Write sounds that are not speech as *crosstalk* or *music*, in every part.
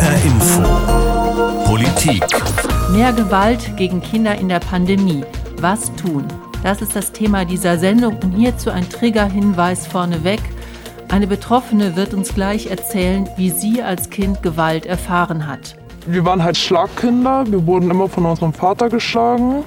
HR Info. Politik. Mehr Gewalt gegen Kinder in der Pandemie. Was tun? Das ist das Thema dieser Sendung und hierzu ein Triggerhinweis vorneweg. Eine Betroffene wird uns gleich erzählen, wie sie als Kind Gewalt erfahren hat. Wir waren halt Schlagkinder. Wir wurden immer von unserem Vater geschlagen.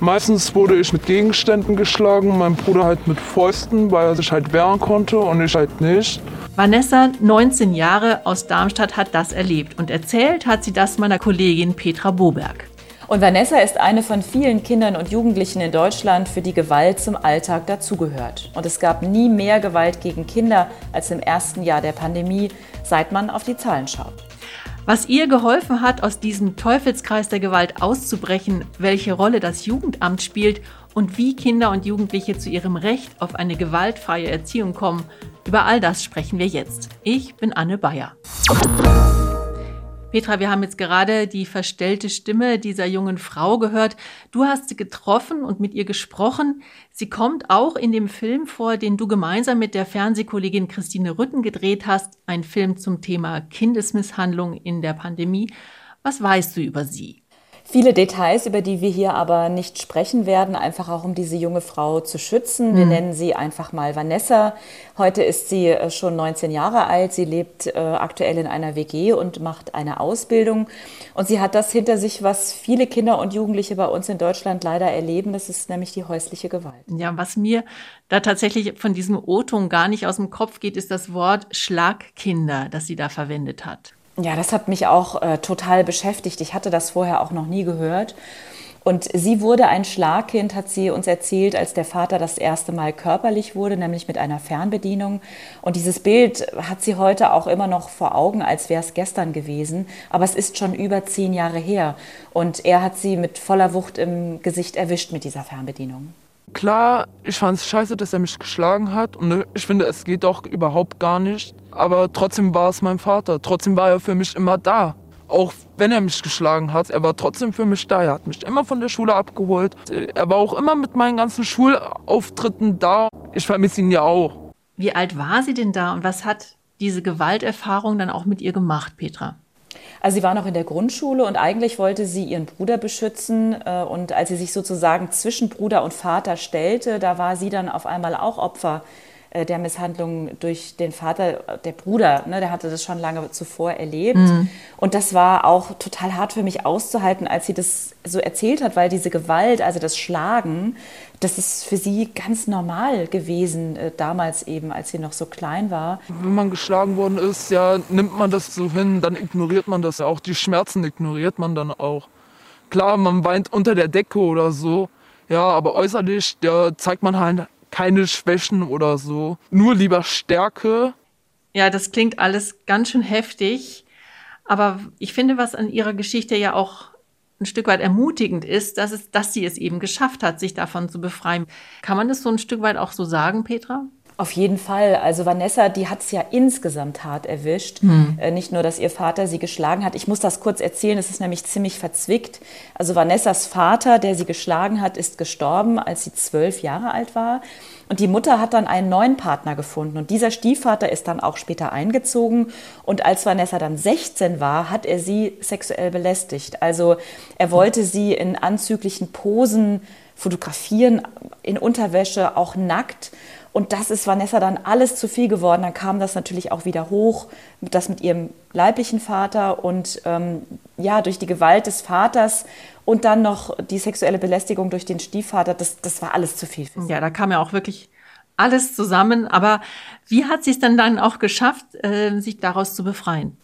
Meistens wurde ich mit Gegenständen geschlagen, mein Bruder halt mit Fäusten, weil er sich halt wehren konnte und ich halt nicht. Vanessa, 19 Jahre aus Darmstadt, hat das erlebt und erzählt hat sie das meiner Kollegin Petra Boberg. Und Vanessa ist eine von vielen Kindern und Jugendlichen in Deutschland, für die Gewalt zum Alltag dazugehört. Und es gab nie mehr Gewalt gegen Kinder als im ersten Jahr der Pandemie, seit man auf die Zahlen schaut. Was ihr geholfen hat, aus diesem Teufelskreis der Gewalt auszubrechen, welche Rolle das Jugendamt spielt und wie Kinder und Jugendliche zu ihrem Recht auf eine gewaltfreie Erziehung kommen, über all das sprechen wir jetzt. Ich bin Anne Bayer. Petra, wir haben jetzt gerade die verstellte Stimme dieser jungen Frau gehört. Du hast sie getroffen und mit ihr gesprochen. Sie kommt auch in dem Film vor, den du gemeinsam mit der Fernsehkollegin Christine Rütten gedreht hast. Ein Film zum Thema Kindesmisshandlung in der Pandemie. Was weißt du über sie? Viele Details, über die wir hier aber nicht sprechen werden, einfach auch um diese junge Frau zu schützen. Wir mhm. nennen sie einfach mal Vanessa. Heute ist sie äh, schon 19 Jahre alt. Sie lebt äh, aktuell in einer WG und macht eine Ausbildung. Und sie hat das hinter sich, was viele Kinder und Jugendliche bei uns in Deutschland leider erleben. Das ist nämlich die häusliche Gewalt. Ja, was mir da tatsächlich von diesem O-Ton gar nicht aus dem Kopf geht, ist das Wort Schlagkinder, das sie da verwendet hat. Ja, das hat mich auch äh, total beschäftigt. Ich hatte das vorher auch noch nie gehört. Und sie wurde ein Schlagkind, hat sie uns erzählt, als der Vater das erste Mal körperlich wurde, nämlich mit einer Fernbedienung. Und dieses Bild hat sie heute auch immer noch vor Augen, als wäre es gestern gewesen. Aber es ist schon über zehn Jahre her. Und er hat sie mit voller Wucht im Gesicht erwischt mit dieser Fernbedienung. Klar, ich fand es scheiße, dass er mich geschlagen hat. Und ne, ich finde, es geht doch überhaupt gar nicht. Aber trotzdem war es mein Vater. Trotzdem war er für mich immer da. Auch wenn er mich geschlagen hat, er war trotzdem für mich da. Er hat mich immer von der Schule abgeholt. Er war auch immer mit meinen ganzen Schulauftritten da. Ich vermisse ihn ja auch. Wie alt war sie denn da und was hat diese Gewalterfahrung dann auch mit ihr gemacht, Petra? Also sie war noch in der Grundschule und eigentlich wollte sie ihren Bruder beschützen. Äh, und als sie sich sozusagen zwischen Bruder und Vater stellte, da war sie dann auf einmal auch Opfer der Misshandlung durch den Vater, der Bruder, ne, der hatte das schon lange zuvor erlebt. Mhm. Und das war auch total hart für mich auszuhalten, als sie das so erzählt hat, weil diese Gewalt, also das Schlagen, das ist für sie ganz normal gewesen, äh, damals eben, als sie noch so klein war. Wenn man geschlagen worden ist, ja, nimmt man das so hin, dann ignoriert man das ja auch. Die Schmerzen ignoriert man dann auch. Klar, man weint unter der Decke oder so, ja, aber äußerlich, ja, zeigt man halt keine Schwächen oder so. Nur lieber Stärke. Ja, das klingt alles ganz schön heftig. Aber ich finde, was an ihrer Geschichte ja auch ein Stück weit ermutigend ist, dass, es, dass sie es eben geschafft hat, sich davon zu befreien. Kann man das so ein Stück weit auch so sagen, Petra? Auf jeden Fall. Also Vanessa, die hat es ja insgesamt hart erwischt. Hm. Äh, nicht nur, dass ihr Vater sie geschlagen hat. Ich muss das kurz erzählen, es ist nämlich ziemlich verzwickt. Also Vanessas Vater, der sie geschlagen hat, ist gestorben, als sie zwölf Jahre alt war. Und die Mutter hat dann einen neuen Partner gefunden. Und dieser Stiefvater ist dann auch später eingezogen. Und als Vanessa dann 16 war, hat er sie sexuell belästigt. Also er wollte sie in anzüglichen Posen fotografieren, in Unterwäsche, auch nackt. Und das ist Vanessa dann alles zu viel geworden. Dann kam das natürlich auch wieder hoch, das mit ihrem leiblichen Vater und ähm, ja, durch die Gewalt des Vaters und dann noch die sexuelle Belästigung durch den Stiefvater. Das, das war alles zu viel. Für sie. Ja, da kam ja auch wirklich alles zusammen. Aber wie hat sie es denn dann auch geschafft, äh, sich daraus zu befreien?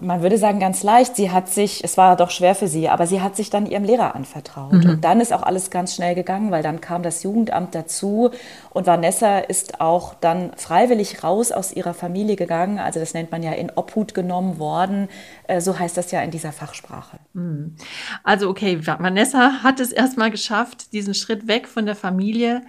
Man würde sagen, ganz leicht. Sie hat sich, es war doch schwer für sie, aber sie hat sich dann ihrem Lehrer anvertraut. Mhm. Und dann ist auch alles ganz schnell gegangen, weil dann kam das Jugendamt dazu und Vanessa ist auch dann freiwillig raus aus ihrer Familie gegangen. Also das nennt man ja in Obhut genommen worden. Äh, so heißt das ja in dieser Fachsprache. Mhm. Also okay, Vanessa hat es erstmal geschafft, diesen Schritt weg von der Familie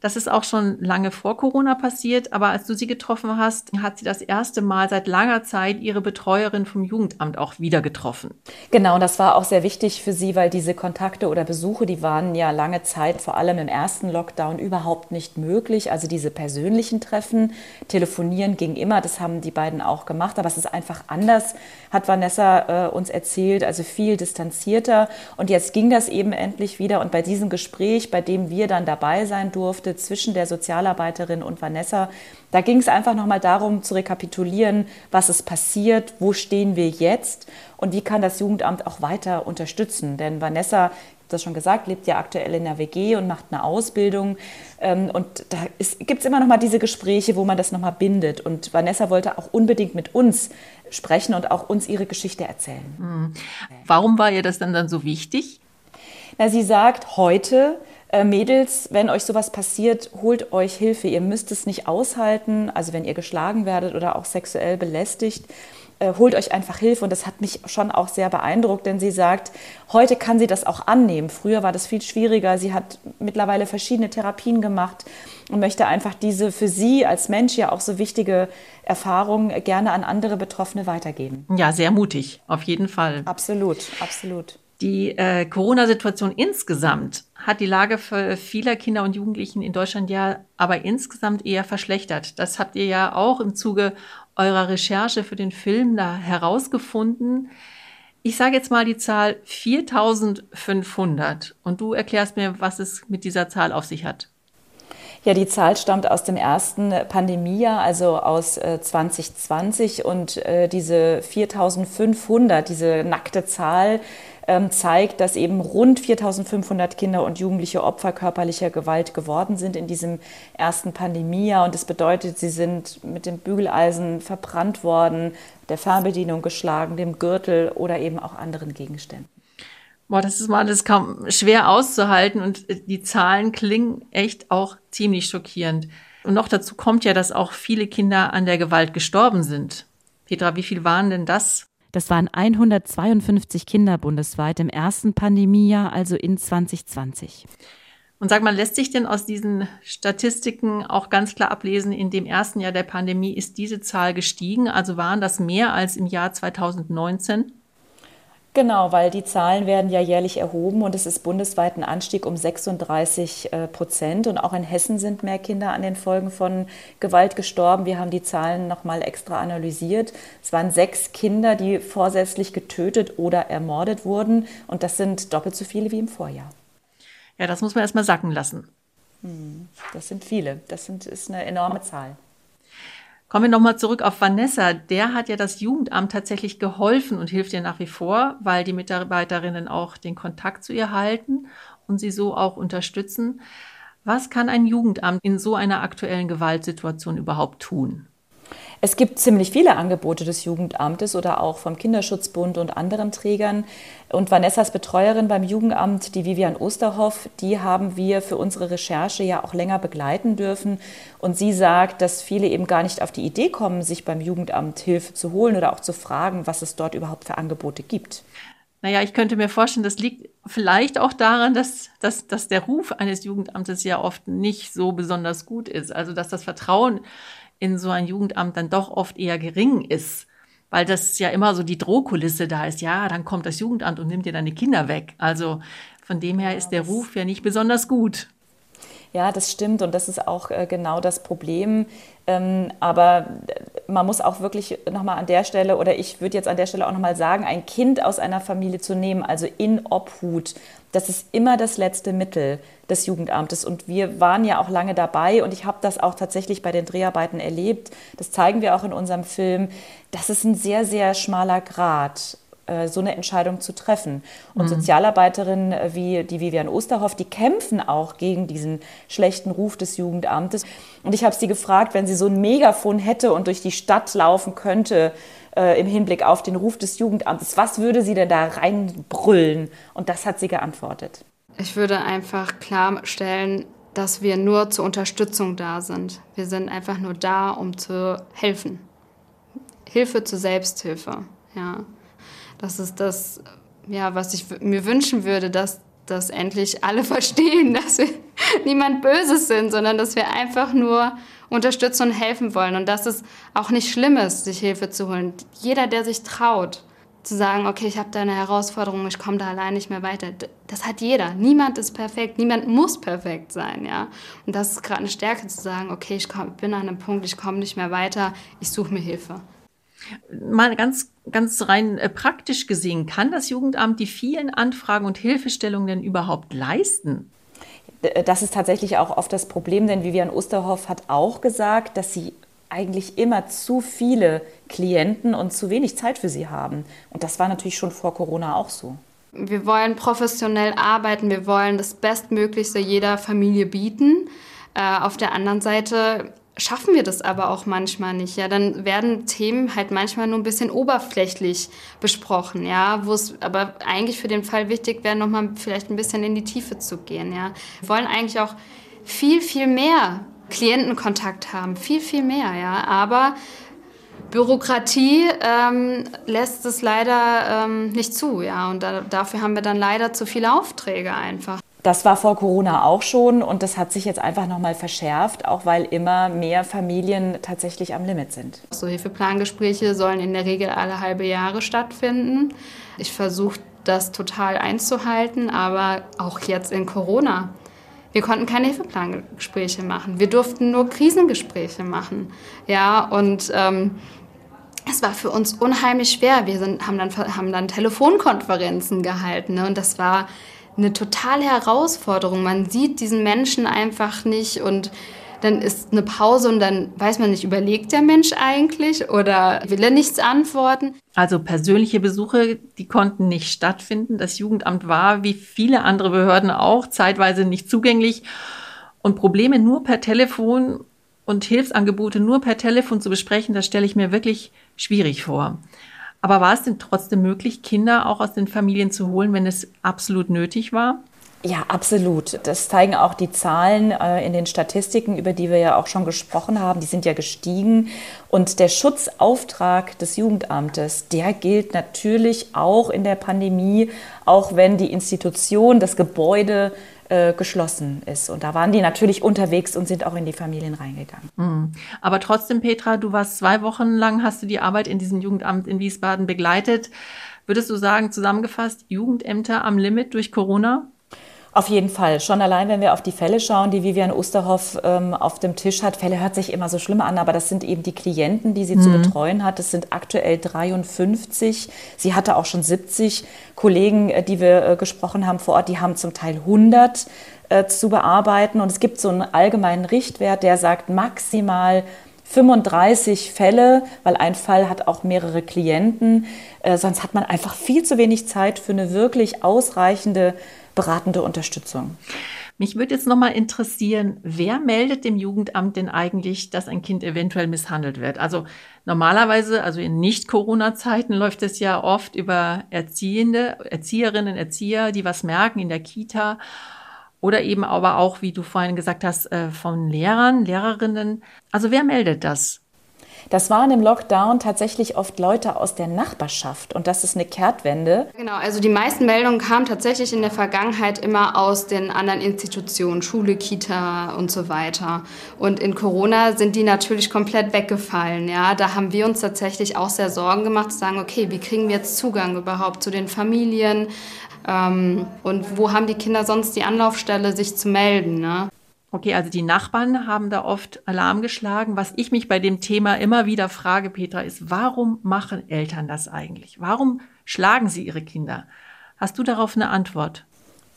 Das ist auch schon lange vor Corona passiert, aber als du sie getroffen hast, hat sie das erste Mal seit langer Zeit ihre Betreuerin vom Jugendamt auch wieder getroffen. Genau, das war auch sehr wichtig für sie, weil diese Kontakte oder Besuche, die waren ja lange Zeit, vor allem im ersten Lockdown, überhaupt nicht möglich. Also diese persönlichen Treffen, telefonieren ging immer, das haben die beiden auch gemacht, aber es ist einfach anders, hat Vanessa äh, uns erzählt, also viel distanzierter. Und jetzt ging das eben endlich wieder. Und bei diesem Gespräch, bei dem wir dann dabei sein durften, durfte zwischen der Sozialarbeiterin und Vanessa. Da ging es einfach nochmal darum zu rekapitulieren, was ist passiert, wo stehen wir jetzt und wie kann das Jugendamt auch weiter unterstützen. Denn Vanessa, ich habe das schon gesagt, lebt ja aktuell in der WG und macht eine Ausbildung. Ähm, und da gibt es immer noch mal diese Gespräche, wo man das noch mal bindet. Und Vanessa wollte auch unbedingt mit uns sprechen und auch uns ihre Geschichte erzählen. Mhm. Warum war ihr das dann, dann so wichtig? Na, sie sagt, heute äh, Mädels, wenn euch sowas passiert, holt euch Hilfe. Ihr müsst es nicht aushalten. Also wenn ihr geschlagen werdet oder auch sexuell belästigt, äh, holt euch einfach Hilfe. Und das hat mich schon auch sehr beeindruckt, denn sie sagt, heute kann sie das auch annehmen. Früher war das viel schwieriger. Sie hat mittlerweile verschiedene Therapien gemacht und möchte einfach diese für sie als Mensch ja auch so wichtige Erfahrung gerne an andere Betroffene weitergeben. Ja, sehr mutig, auf jeden Fall. Absolut, absolut. Die äh, Corona-Situation insgesamt hat die Lage vieler Kinder und Jugendlichen in Deutschland ja aber insgesamt eher verschlechtert. Das habt ihr ja auch im Zuge eurer Recherche für den Film da herausgefunden. Ich sage jetzt mal die Zahl 4500 und du erklärst mir, was es mit dieser Zahl auf sich hat. Ja, die Zahl stammt aus dem ersten Pandemiejahr, also aus äh, 2020 und äh, diese 4500, diese nackte Zahl, zeigt, dass eben rund 4500 Kinder und Jugendliche Opfer körperlicher Gewalt geworden sind in diesem ersten Pandemiejahr. Und das bedeutet, sie sind mit dem Bügeleisen verbrannt worden, der Fernbedienung geschlagen, dem Gürtel oder eben auch anderen Gegenständen. Boah, das ist mal das kaum schwer auszuhalten und die Zahlen klingen echt auch ziemlich schockierend. Und noch dazu kommt ja, dass auch viele Kinder an der Gewalt gestorben sind. Petra, wie viel waren denn das? Das waren 152 Kinder bundesweit im ersten Pandemiejahr, also in 2020. Und sag mal, lässt sich denn aus diesen Statistiken auch ganz klar ablesen, in dem ersten Jahr der Pandemie ist diese Zahl gestiegen? Also waren das mehr als im Jahr 2019? Genau, weil die Zahlen werden ja jährlich erhoben und es ist bundesweit ein Anstieg um 36 äh, Prozent. Und auch in Hessen sind mehr Kinder an den Folgen von Gewalt gestorben. Wir haben die Zahlen nochmal extra analysiert. Es waren sechs Kinder, die vorsätzlich getötet oder ermordet wurden. Und das sind doppelt so viele wie im Vorjahr. Ja, das muss man erstmal sacken lassen. Hm, das sind viele. Das sind, ist eine enorme Zahl. Kommen wir nochmal zurück auf Vanessa. Der hat ja das Jugendamt tatsächlich geholfen und hilft ihr nach wie vor, weil die Mitarbeiterinnen auch den Kontakt zu ihr halten und sie so auch unterstützen. Was kann ein Jugendamt in so einer aktuellen Gewaltsituation überhaupt tun? Es gibt ziemlich viele Angebote des Jugendamtes oder auch vom Kinderschutzbund und anderen Trägern. Und Vanessas Betreuerin beim Jugendamt, die Vivian Osterhoff, die haben wir für unsere Recherche ja auch länger begleiten dürfen. Und sie sagt, dass viele eben gar nicht auf die Idee kommen, sich beim Jugendamt Hilfe zu holen oder auch zu fragen, was es dort überhaupt für Angebote gibt. Naja, ich könnte mir vorstellen, das liegt vielleicht auch daran, dass, dass, dass der Ruf eines Jugendamtes ja oft nicht so besonders gut ist. Also dass das Vertrauen in so ein Jugendamt dann doch oft eher gering ist, weil das ja immer so die Drohkulisse da ist. Ja, dann kommt das Jugendamt und nimmt dir deine Kinder weg. Also von dem her ist der Ruf ja nicht besonders gut. Ja, das stimmt und das ist auch äh, genau das Problem. Ähm, aber man muss auch wirklich nochmal an der Stelle, oder ich würde jetzt an der Stelle auch nochmal sagen, ein Kind aus einer Familie zu nehmen, also in Obhut, das ist immer das letzte Mittel des Jugendamtes. Und wir waren ja auch lange dabei und ich habe das auch tatsächlich bei den Dreharbeiten erlebt. Das zeigen wir auch in unserem Film. Das ist ein sehr, sehr schmaler Grad äh, so eine Entscheidung zu treffen. Und mhm. Sozialarbeiterinnen äh, wie die Vivian Osterhoff, die kämpfen auch gegen diesen schlechten Ruf des Jugendamtes. Und ich habe sie gefragt, wenn sie so ein Megafon hätte und durch die Stadt laufen könnte, äh, im Hinblick auf den Ruf des Jugendamtes, was würde sie denn da reinbrüllen? Und das hat sie geantwortet. Ich würde einfach klarstellen, dass wir nur zur Unterstützung da sind. Wir sind einfach nur da, um zu helfen. Hilfe zur Selbsthilfe, ja. Das ist das, ja, was ich mir wünschen würde, dass dass endlich alle *laughs* verstehen, dass wir *laughs* niemand Böses sind, sondern dass wir einfach nur unterstützen und helfen wollen und dass es auch nicht schlimm ist, sich Hilfe zu holen. Jeder, der sich traut, zu sagen, okay, ich habe da eine Herausforderung, ich komme da allein nicht mehr weiter. Das hat jeder. Niemand ist perfekt, niemand muss perfekt sein, ja. Und das ist gerade eine Stärke zu sagen, okay, ich komm, bin an einem Punkt, ich komme nicht mehr weiter, ich suche mir Hilfe. Mal ganz, ganz rein äh, praktisch gesehen, kann das Jugendamt die vielen Anfragen und Hilfestellungen denn überhaupt leisten? Das ist tatsächlich auch oft das Problem, denn Vivian Osterhoff hat auch gesagt, dass sie eigentlich immer zu viele Klienten und zu wenig Zeit für sie haben. Und das war natürlich schon vor Corona auch so. Wir wollen professionell arbeiten, wir wollen das Bestmöglichste jeder Familie bieten. Äh, auf der anderen Seite schaffen wir das aber auch manchmal nicht. Ja, dann werden Themen halt manchmal nur ein bisschen oberflächlich besprochen, ja, wo es aber eigentlich für den Fall wichtig wäre, nochmal vielleicht ein bisschen in die Tiefe zu gehen, ja. Wir wollen eigentlich auch viel, viel mehr Klientenkontakt haben, viel, viel mehr, ja, aber Bürokratie ähm, lässt es leider ähm, nicht zu, ja, und da, dafür haben wir dann leider zu viele Aufträge einfach. Das war vor Corona auch schon und das hat sich jetzt einfach nochmal verschärft, auch weil immer mehr Familien tatsächlich am Limit sind. So Hilfeplangespräche sollen in der Regel alle halbe Jahre stattfinden. Ich versuche das total einzuhalten, aber auch jetzt in Corona. Wir konnten keine Hilfeplangespräche machen. Wir durften nur Krisengespräche machen. Ja, und ähm, es war für uns unheimlich schwer. Wir sind, haben, dann, haben dann Telefonkonferenzen gehalten. Ne? Und das war eine totale Herausforderung. Man sieht diesen Menschen einfach nicht und dann ist eine Pause und dann weiß man nicht, überlegt der Mensch eigentlich oder will er nichts antworten? Also persönliche Besuche, die konnten nicht stattfinden. Das Jugendamt war, wie viele andere Behörden auch, zeitweise nicht zugänglich. Und Probleme nur per Telefon und Hilfsangebote nur per Telefon zu besprechen, das stelle ich mir wirklich schwierig vor. Aber war es denn trotzdem möglich, Kinder auch aus den Familien zu holen, wenn es absolut nötig war? Ja, absolut. Das zeigen auch die Zahlen äh, in den Statistiken, über die wir ja auch schon gesprochen haben. Die sind ja gestiegen. Und der Schutzauftrag des Jugendamtes, der gilt natürlich auch in der Pandemie, auch wenn die Institution, das Gebäude äh, geschlossen ist. Und da waren die natürlich unterwegs und sind auch in die Familien reingegangen. Mhm. Aber trotzdem, Petra, du warst zwei Wochen lang, hast du die Arbeit in diesem Jugendamt in Wiesbaden begleitet. Würdest du sagen, zusammengefasst, Jugendämter am Limit durch Corona? Auf jeden Fall. Schon allein, wenn wir auf die Fälle schauen, die Vivian Osterhoff ähm, auf dem Tisch hat. Fälle hört sich immer so schlimm an, aber das sind eben die Klienten, die sie mhm. zu betreuen hat. Es sind aktuell 53. Sie hatte auch schon 70 Kollegen, äh, die wir äh, gesprochen haben vor Ort. Die haben zum Teil 100 äh, zu bearbeiten. Und es gibt so einen allgemeinen Richtwert, der sagt maximal 35 Fälle, weil ein Fall hat auch mehrere Klienten. Äh, sonst hat man einfach viel zu wenig Zeit für eine wirklich ausreichende beratende Unterstützung. Mich würde jetzt noch mal interessieren, wer meldet dem Jugendamt denn eigentlich, dass ein Kind eventuell misshandelt wird? Also normalerweise, also in Nicht-Corona-Zeiten läuft es ja oft über Erziehende, Erzieherinnen, Erzieher, die was merken in der Kita oder eben aber auch, wie du vorhin gesagt hast, äh, von Lehrern, Lehrerinnen. Also wer meldet das? Das waren im Lockdown tatsächlich oft Leute aus der Nachbarschaft und das ist eine Kehrtwende. Genau, also die meisten Meldungen kamen tatsächlich in der Vergangenheit immer aus den anderen Institutionen, Schule, Kita und so weiter. Und in Corona sind die natürlich komplett weggefallen. Ja, da haben wir uns tatsächlich auch sehr Sorgen gemacht, zu sagen, okay, wie kriegen wir jetzt Zugang überhaupt zu den Familien? Ähm, und wo haben die Kinder sonst die Anlaufstelle, sich zu melden? Ne? Okay, also die Nachbarn haben da oft Alarm geschlagen. Was ich mich bei dem Thema immer wieder frage, Petra, ist, warum machen Eltern das eigentlich? Warum schlagen sie ihre Kinder? Hast du darauf eine Antwort?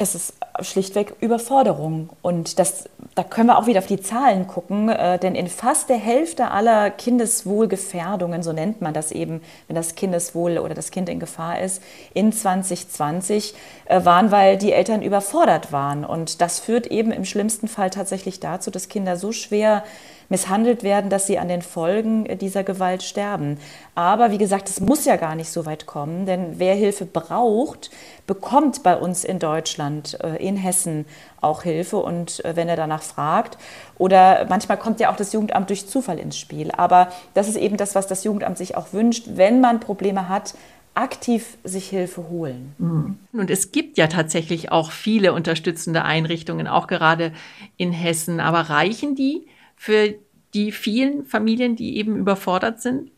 Es ist schlichtweg Überforderung. Und das, da können wir auch wieder auf die Zahlen gucken, äh, denn in fast der Hälfte aller Kindeswohlgefährdungen, so nennt man das eben, wenn das Kindeswohl oder das Kind in Gefahr ist, in 2020 äh, waren, weil die Eltern überfordert waren. Und das führt eben im schlimmsten Fall tatsächlich dazu, dass Kinder so schwer misshandelt werden, dass sie an den Folgen dieser Gewalt sterben. Aber wie gesagt, es muss ja gar nicht so weit kommen, denn wer Hilfe braucht, bekommt bei uns in Deutschland, äh, in Hessen auch Hilfe und äh, wenn er danach fragt. Oder manchmal kommt ja auch das Jugendamt durch Zufall ins Spiel. Aber das ist eben das, was das Jugendamt sich auch wünscht, wenn man Probleme hat, aktiv sich Hilfe holen. Mhm. Und es gibt ja tatsächlich auch viele unterstützende Einrichtungen, auch gerade in Hessen. Aber reichen die für die vielen Familien, die eben überfordert sind?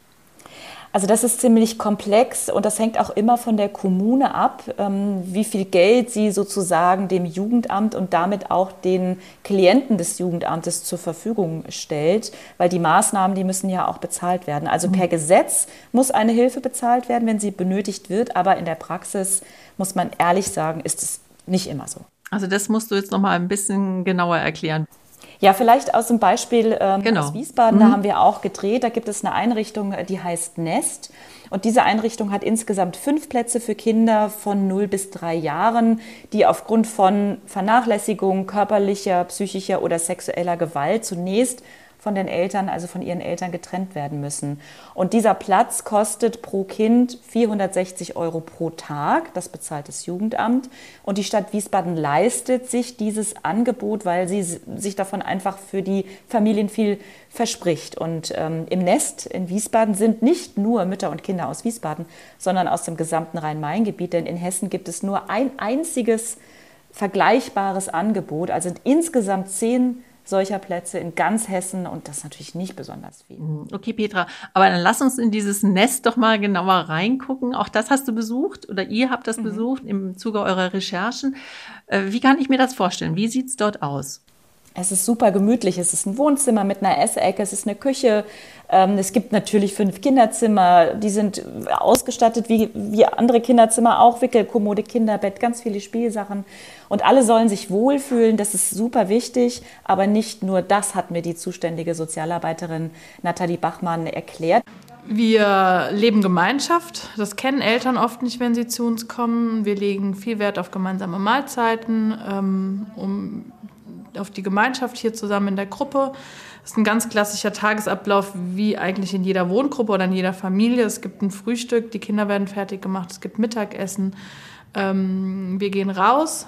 Also das ist ziemlich komplex und das hängt auch immer von der Kommune ab, ähm, wie viel Geld sie sozusagen dem Jugendamt und damit auch den Klienten des Jugendamtes zur Verfügung stellt, weil die Maßnahmen, die müssen ja auch bezahlt werden. Also per mhm. Gesetz muss eine Hilfe bezahlt werden, wenn sie benötigt wird, aber in der Praxis muss man ehrlich sagen, ist es nicht immer so. Also das musst du jetzt noch mal ein bisschen genauer erklären. Ja, vielleicht aus dem Beispiel ähm, genau. aus Wiesbaden, mhm. da haben wir auch gedreht. Da gibt es eine Einrichtung, die heißt Nest. Und diese Einrichtung hat insgesamt fünf Plätze für Kinder von 0 bis 3 Jahren, die aufgrund von Vernachlässigung körperlicher, psychischer oder sexueller Gewalt zunächst von den Eltern, also von ihren Eltern getrennt werden müssen. Und dieser Platz kostet pro Kind 460 Euro pro Tag. Das bezahlt das Jugendamt. Und die Stadt Wiesbaden leistet sich dieses Angebot, weil sie sich davon einfach für die Familien viel verspricht. Und ähm, im Nest in Wiesbaden sind nicht nur Mütter und Kinder aus Wiesbaden, sondern aus dem gesamten Rhein-Main-Gebiet. Denn in Hessen gibt es nur ein einziges vergleichbares Angebot. Also sind insgesamt zehn solcher Plätze in ganz Hessen und das ist natürlich nicht besonders viel. Mhm. Okay, Petra, aber dann lass uns in dieses Nest doch mal genauer reingucken. Auch das hast du besucht oder ihr habt das mhm. besucht im Zuge eurer Recherchen. Äh, wie kann ich mir das vorstellen? Wie sieht es dort aus? Es ist super gemütlich. Es ist ein Wohnzimmer mit einer Essecke, es ist eine Küche. Ähm, es gibt natürlich fünf Kinderzimmer, die sind ausgestattet wie, wie andere Kinderzimmer auch. Wickelkommode, Kinderbett, ganz viele Spielsachen. Und alle sollen sich wohlfühlen, das ist super wichtig. Aber nicht nur das hat mir die zuständige Sozialarbeiterin Nathalie Bachmann erklärt. Wir leben Gemeinschaft. Das kennen Eltern oft nicht, wenn sie zu uns kommen. Wir legen viel Wert auf gemeinsame Mahlzeiten, ähm, um auf die Gemeinschaft hier zusammen in der Gruppe. Das ist ein ganz klassischer Tagesablauf, wie eigentlich in jeder Wohngruppe oder in jeder Familie. Es gibt ein Frühstück, die Kinder werden fertig gemacht, es gibt Mittagessen. Ähm, wir gehen raus.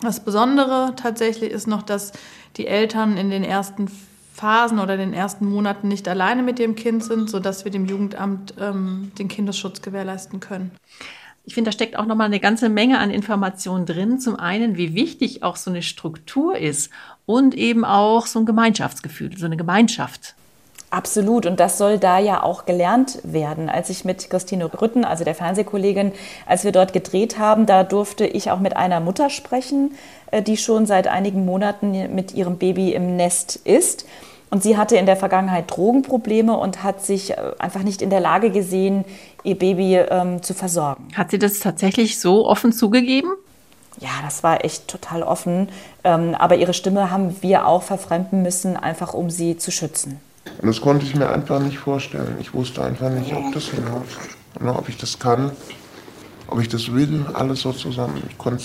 Das Besondere tatsächlich ist noch, dass die Eltern in den ersten Phasen oder den ersten Monaten nicht alleine mit dem Kind sind, sodass wir dem Jugendamt ähm, den Kindesschutz gewährleisten können. Ich finde, da steckt auch nochmal eine ganze Menge an Informationen drin. Zum einen, wie wichtig auch so eine Struktur ist und eben auch so ein Gemeinschaftsgefühl, so eine Gemeinschaft. Absolut. Und das soll da ja auch gelernt werden. Als ich mit Christine Rütten, also der Fernsehkollegin, als wir dort gedreht haben, da durfte ich auch mit einer Mutter sprechen, äh, die schon seit einigen Monaten mit ihrem Baby im Nest ist. Und sie hatte in der Vergangenheit Drogenprobleme und hat sich äh, einfach nicht in der Lage gesehen, ihr Baby ähm, zu versorgen. Hat sie das tatsächlich so offen zugegeben? Ja, das war echt total offen. Ähm, aber ihre Stimme haben wir auch verfremden müssen, einfach um sie zu schützen. Und das konnte ich mir einfach nicht vorstellen. Ich wusste einfach nicht, ob das hinhaut, oder ob ich das kann, ob ich das will, alles so zusammen. Ich konnte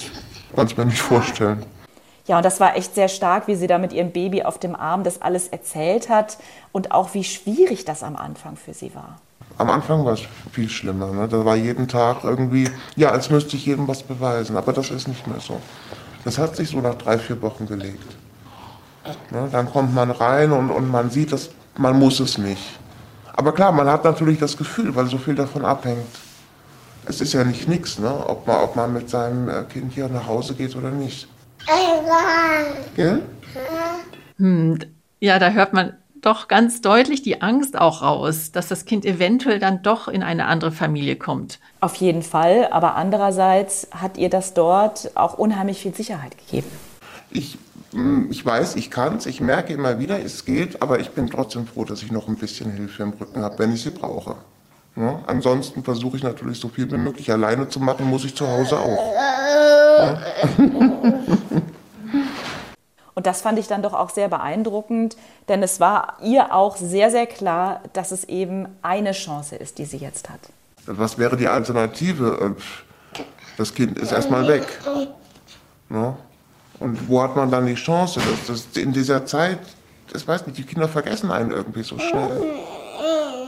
es mir nicht vorstellen. Ja, und das war echt sehr stark, wie sie da mit ihrem Baby auf dem Arm das alles erzählt hat und auch wie schwierig das am Anfang für sie war. Am Anfang war es viel schlimmer. Ne? Da war jeden Tag irgendwie, ja, als müsste ich jedem was beweisen. Aber das ist nicht mehr so. Das hat sich so nach drei, vier Wochen gelegt. Ne? Dann kommt man rein und, und man sieht, dass man muss es nicht. Aber klar, man hat natürlich das Gefühl, weil so viel davon abhängt. Es ist ja nicht nichts, ne? ob, man, ob man mit seinem äh, Kind hier nach Hause geht oder nicht. Ja? Hm, ja, da hört man doch ganz deutlich die Angst auch raus, dass das Kind eventuell dann doch in eine andere Familie kommt. Auf jeden Fall, aber andererseits hat ihr das dort auch unheimlich viel Sicherheit gegeben. Ich, hm, ich weiß, ich kann es, ich merke immer wieder, es geht, aber ich bin trotzdem froh, dass ich noch ein bisschen Hilfe im Rücken habe, wenn ich sie brauche. Ja, ansonsten versuche ich natürlich so viel wie möglich alleine zu machen, muss ich zu Hause auch. *laughs* *laughs* *laughs* Ja. Und das fand ich dann doch auch sehr beeindruckend, denn es war ihr auch sehr, sehr klar, dass es eben eine Chance ist, die sie jetzt hat. Was wäre die Alternative? Das Kind ist erstmal weg. Ja? Und wo hat man dann die Chance? Dass, dass in dieser Zeit, das weiß nicht, die Kinder vergessen einen irgendwie so schnell.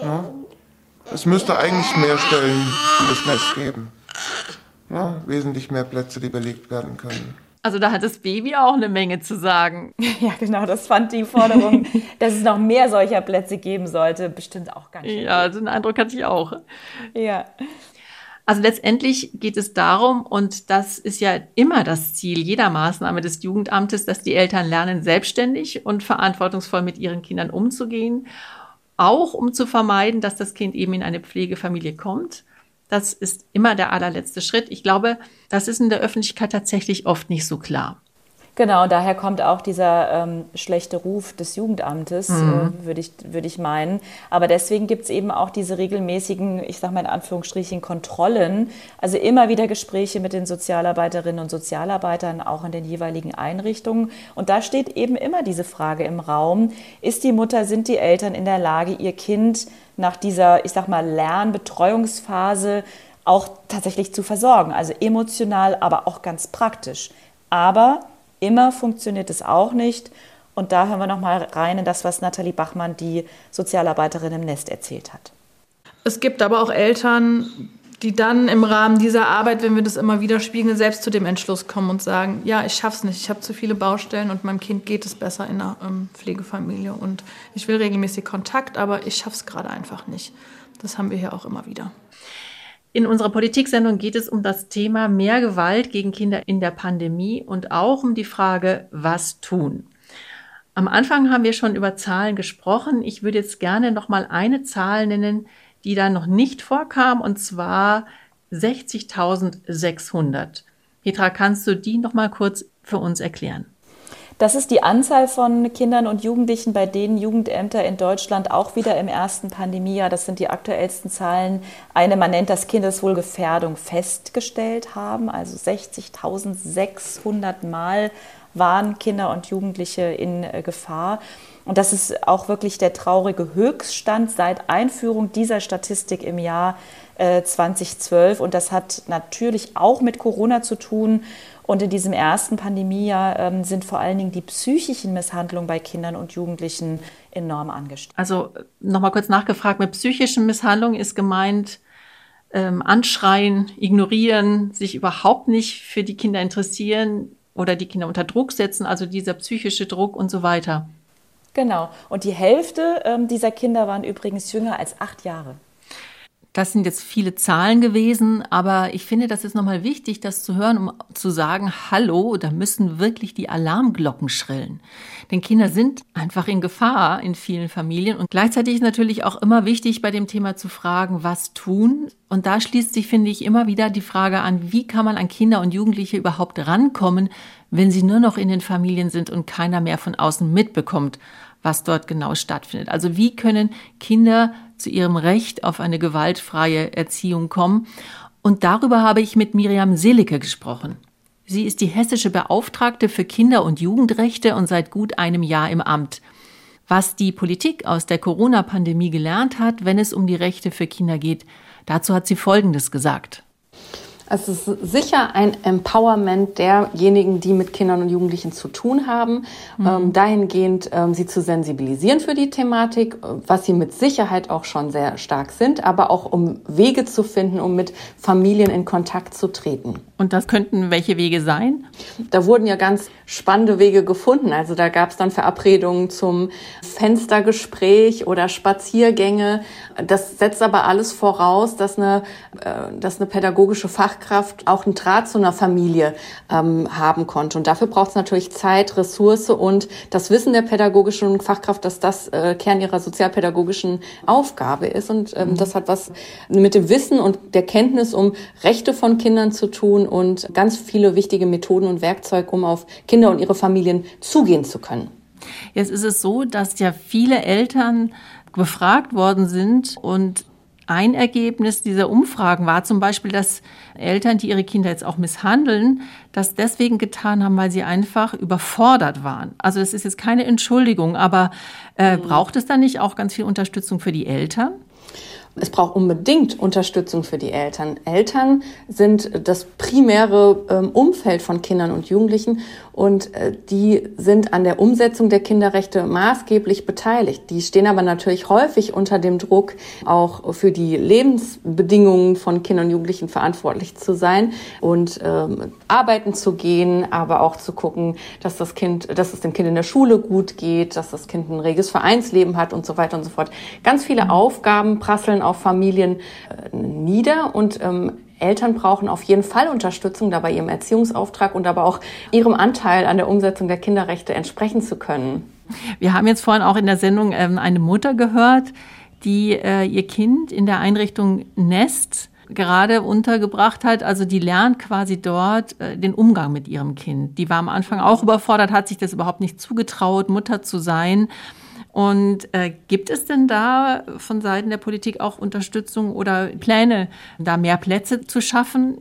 Ja? Es müsste eigentlich mehr Stellen fürs Nest geben. Ja, wesentlich mehr Plätze, die belegt werden können. Also da hat das Baby auch eine Menge zu sagen. *laughs* Ja, genau, das fand die Forderung, *laughs* dass es noch mehr solcher Plätze geben sollte, bestimmt auch ganz schön. Ja, so einen Eindruck hatte ich auch. Ja. Also letztendlich geht es darum, und das ist ja immer das Ziel jeder Maßnahme des Jugendamtes, dass die Eltern lernen, selbstständig und verantwortungsvoll mit ihren Kindern umzugehen, auch um zu vermeiden, dass das Kind eben in eine Pflegefamilie kommt. Das ist immer der allerletzte Schritt. Ich glaube, das ist in der Öffentlichkeit tatsächlich oft nicht so klar. Genau, daher kommt auch dieser ähm, schlechte Ruf des Jugendamtes, mhm. äh, würde ich, würd ich meinen. Aber deswegen gibt es eben auch diese regelmäßigen, ich sage mal in Anführungsstrichen, Kontrollen. Also immer wieder Gespräche mit den Sozialarbeiterinnen und Sozialarbeitern, auch in den jeweiligen Einrichtungen. Und da steht eben immer diese Frage im Raum, ist die Mutter, sind die Eltern in der Lage, ihr Kind nach dieser, ich sage mal, Lernbetreuungsphase auch tatsächlich zu versorgen? Also emotional, aber auch ganz praktisch. Aber Immer funktioniert es auch nicht. Und da hören wir noch mal rein in das, was Nathalie Bachmann, die Sozialarbeiterin im Nest, erzählt hat. Es gibt aber auch Eltern, die dann im Rahmen dieser Arbeit, wenn wir das immer wieder spiegeln, selbst zu dem Entschluss kommen und sagen, ja, ich schaff's nicht, ich habe zu viele Baustellen und meinem Kind geht es besser in einer ähm, Pflegefamilie und ich will regelmäßig Kontakt, aber ich schaff's gerade einfach nicht. Das haben wir hier auch immer wieder. In unserer Politiksendung geht es um das Thema mehr Gewalt gegen Kinder in der Pandemie und auch um die Frage, was tun. Am Anfang haben wir schon über Zahlen gesprochen. Ich würde jetzt gerne noch mal eine Zahl nennen, die da noch nicht vorkam, und zwar 60.600. Petra, kannst du die noch mal kurz für uns erklären? Das ist die Anzahl von Kindern und Jugendlichen, bei denen Jugendämter in Deutschland auch wieder im ersten Pandemiejahr, das sind die aktuellsten Zahlen, eine, man nennt das Kindeswohlgefährdung, festgestellt haben. Also 60.600 Mal waren Kinder und Jugendliche in äh, Gefahr. Und das ist auch wirklich der traurige Höchststand seit Einführung dieser Statistik im Jahr 2012. Äh, und das hat natürlich auch mit Corona zu tun. Und in diesem ersten Pandemiejahr ähm, sind vor allen Dingen die psychischen Misshandlungen bei Kindern und Jugendlichen enorm angestiegen. Also nochmal kurz nachgefragt, mit psychischen Misshandlungen ist gemeint, ähm, anschreien, ignorieren, sich überhaupt nicht für die Kinder interessieren oder die Kinder unter Druck setzen, also dieser psychische Druck und so weiter. Genau. Und die Hälfte ähm, dieser Kinder waren übrigens jünger als acht Jahre. Das sind jetzt viele Zahlen gewesen, aber ich finde, das ist nochmal wichtig, das zu hören, um zu sagen, hallo, da müssen wirklich die Alarmglocken schrillen. Denn Kinder sind einfach in Gefahr in vielen Familien und gleichzeitig ist natürlich auch immer wichtig, bei dem Thema zu fragen, was tun. Und da schließt sich, finde ich, immer wieder die Frage an, wie kann man an Kinder und Jugendliche überhaupt rankommen, wenn sie nur noch in den Familien sind und keiner mehr von außen mitbekommt, was dort genau stattfindet. Also wie können Kinder zu ihrem Recht auf eine gewaltfreie Erziehung kommen? Und darüber habe ich mit Miriam Selicke gesprochen. Sie ist die hessische Beauftragte für Kinder- und Jugendrechte und seit gut einem Jahr im Amt. Was die Politik aus der Corona-Pandemie gelernt hat, wenn es um die Rechte für Kinder geht, dazu hat sie Folgendes gesagt. Es ist sicher ein Empowerment derjenigen, die mit Kindern und Jugendlichen zu tun haben, mhm. ähm, dahingehend ähm, sie zu sensibilisieren für die Thematik, was sie mit Sicherheit auch schon sehr stark sind, aber auch um Wege zu finden, um mit Familien in Kontakt zu treten. Und das könnten welche Wege sein? Da wurden ja ganz spannende Wege gefunden. Also da gab es dann Verabredungen zum Fenstergespräch oder Spaziergänge. Das setzt aber alles voraus, dass eine, äh, dass eine pädagogische Fachkraft auch einen Draht zu einer Familie ähm, haben konnte. Und dafür braucht es natürlich Zeit, Ressource und das Wissen der pädagogischen Fachkraft, dass das äh, Kern ihrer sozialpädagogischen Aufgabe ist. Und ähm, mhm. das hat was mit dem Wissen und der Kenntnis um Rechte von Kindern zu tun und ganz viele wichtige Methoden und Werkzeuge, um auf Kinder und ihre Familien zugehen zu können. Jetzt ist es so, dass ja viele Eltern befragt worden sind und ein Ergebnis dieser Umfragen war zum Beispiel, dass Eltern, die ihre Kinder jetzt auch misshandeln, das deswegen getan haben, weil sie einfach überfordert waren. Also das ist jetzt keine Entschuldigung, aber äh, mhm. braucht es da nicht auch ganz viel Unterstützung für die Eltern? Es braucht unbedingt Unterstützung für die Eltern. Eltern sind das primäre ähm, Umfeld von Kindern und Jugendlichen und äh, die sind an der Umsetzung der Kinderrechte maßgeblich beteiligt. Die stehen aber natürlich häufig unter dem Druck, auch für die Lebensbedingungen von Kindern und Jugendlichen verantwortlich zu sein und ähm, arbeiten zu gehen, aber auch zu gucken, dass das Kind, dass es dem Kind in der Schule gut geht, dass das Kind ein reges Vereinsleben hat und so weiter und so fort. Ganz viele Aufgaben prasseln auf Familien äh, nieder und ähm, Eltern brauchen auf jeden Fall Unterstützung, dabei ihrem Erziehungsauftrag und aber auch ihrem Anteil an der Umsetzung der Kinderrechte entsprechen zu können. Wir haben jetzt vorhin auch in der Sendung ähm, eine Mutter gehört, die äh, ihr Kind in der Einrichtung Nest gerade untergebracht hat. Also die lernt quasi dort äh, den Umgang mit ihrem Kind. Die war am Anfang auch überfordert, hat sich das überhaupt nicht zugetraut, Mutter zu sein. Und äh, gibt es denn da von Seiten der Politik auch Unterstützung oder Pläne, da mehr Plätze zu schaffen?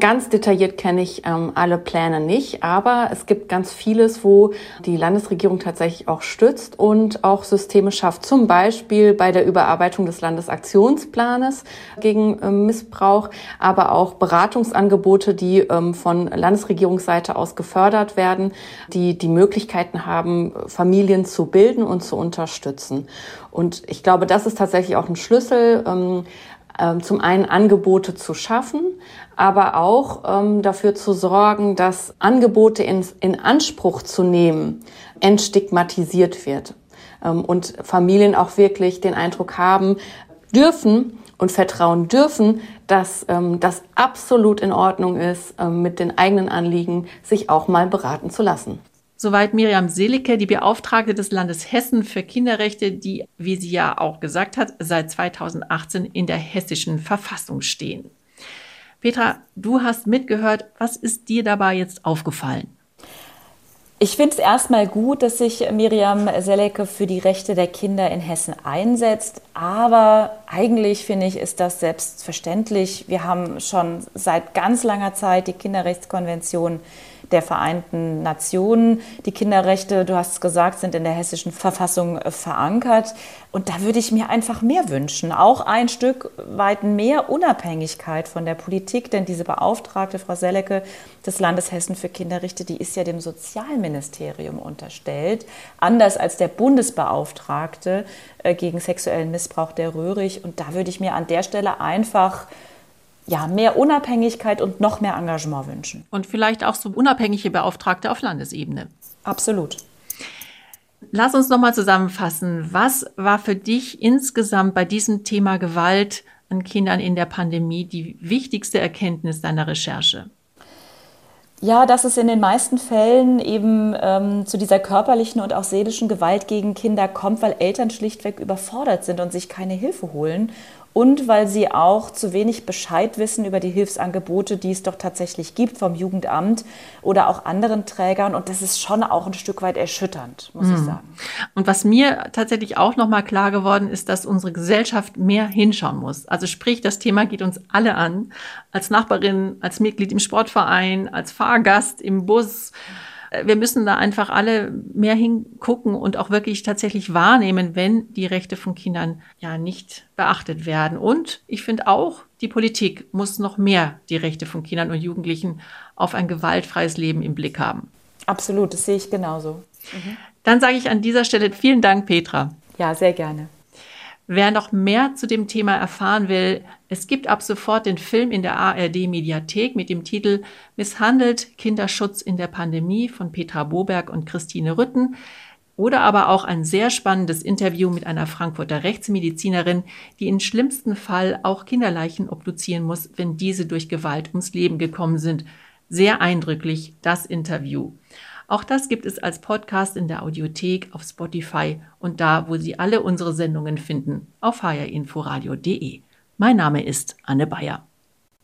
Ganz detailliert kenne ich ähm, alle Pläne nicht, aber es gibt ganz vieles, wo die Landesregierung tatsächlich auch stützt und auch Systeme schafft. Zum Beispiel bei der Überarbeitung des Landesaktionsplanes gegen ähm, Missbrauch, aber auch Beratungsangebote, die ähm, von Landesregierungsseite aus gefördert werden, die die Möglichkeiten haben, Familien zu bilden und zu unterstützen. Und ich glaube, das ist tatsächlich auch ein Schlüssel ähm, ähm, zum einen Angebote zu schaffen, aber auch ähm, dafür zu sorgen, dass Angebote in, in Anspruch zu nehmen entstigmatisiert wird ähm, und Familien auch wirklich den Eindruck haben dürfen und vertrauen dürfen, dass ähm, das absolut in Ordnung ist, ähm, mit den eigenen Anliegen sich auch mal beraten zu lassen. Soweit Miriam Selicke, die Beauftragte des Landes Hessen für Kinderrechte, die, wie sie ja auch gesagt hat, seit 2018 in der hessischen Verfassung stehen. Petra, du hast mitgehört. Was ist dir dabei jetzt aufgefallen? Ich finde es erstmal gut, dass sich Miriam Selecke für die Rechte der Kinder in Hessen einsetzt. Aber eigentlich finde ich, ist das selbstverständlich. Wir haben schon seit ganz langer Zeit die Kinderrechtskonvention der Vereinten Nationen. Die Kinderrechte, du hast es gesagt, sind in der hessischen Verfassung äh, verankert. Und da würde ich mir einfach mehr wünschen. Auch ein Stück weit mehr Unabhängigkeit von der Politik. Denn diese Beauftragte, Frau Selecke des Landes Hessen für Kinderrechte, die ist ja dem Sozialministerium unterstellt. Anders als der Bundesbeauftragte äh, gegen sexuellen Missbrauch der Röhrig. Und da würde ich mir an der Stelle einfach ja, mehr Unabhängigkeit und noch mehr Engagement wünschen. Und vielleicht auch so unabhängige Beauftragte auf Landesebene. Absolut. Lass uns nochmal zusammenfassen. Was war für dich insgesamt bei diesem Thema Gewalt an Kindern in der Pandemie die wichtigste Erkenntnis deiner Recherche? Ja, dass es in den meisten Fällen eben ähm, zu dieser körperlichen und auch seelischen Gewalt gegen Kinder kommt, weil Eltern schlichtweg überfordert sind und sich keine Hilfe holen und weil sie auch zu wenig Bescheid wissen über die Hilfsangebote, die es doch tatsächlich gibt vom Jugendamt oder auch anderen Trägern. Und das ist schon auch ein Stück weit erschütternd, muss mhm. ich sagen. Und was mir tatsächlich auch nochmal klar geworden ist, dass unsere Gesellschaft mehr hinschauen muss. Also sprich, das Thema geht uns alle an. Als Nachbarin, als Mitglied im Sportverein, als Fahrgast im Bus wir müssen da einfach alle mehr hingucken und auch wirklich tatsächlich wahrnehmen, wenn die Rechte von Kindern ja nicht beachtet werden. Und ich finde auch, die Politik muss noch mehr die Rechte von Kindern und Jugendlichen auf ein gewaltfreies Leben im Blick haben. Absolut, das sehe ich genauso. Mhm. Dann sage ich an dieser Stelle vielen Dank, Petra. Ja, sehr gerne. Wer noch mehr zu dem Thema erfahren will, es gibt ab sofort den Film in der ARD Mediathek mit dem Titel Misshandelt Kinderschutz in der Pandemie von Petra Boberg und Christine Rütten oder aber auch ein sehr spannendes Interview mit einer Frankfurter Rechtsmedizinerin, die im schlimmsten Fall auch Kinderleichen obduzieren muss, wenn diese durch Gewalt ums Leben gekommen sind. Sehr eindrücklich das Interview. Auch das gibt es als Podcast in der Audiothek, auf Spotify und da, wo Sie alle unsre Sendungen finden, auf hrinforadio.de. Mein Name ist Anne Bayer.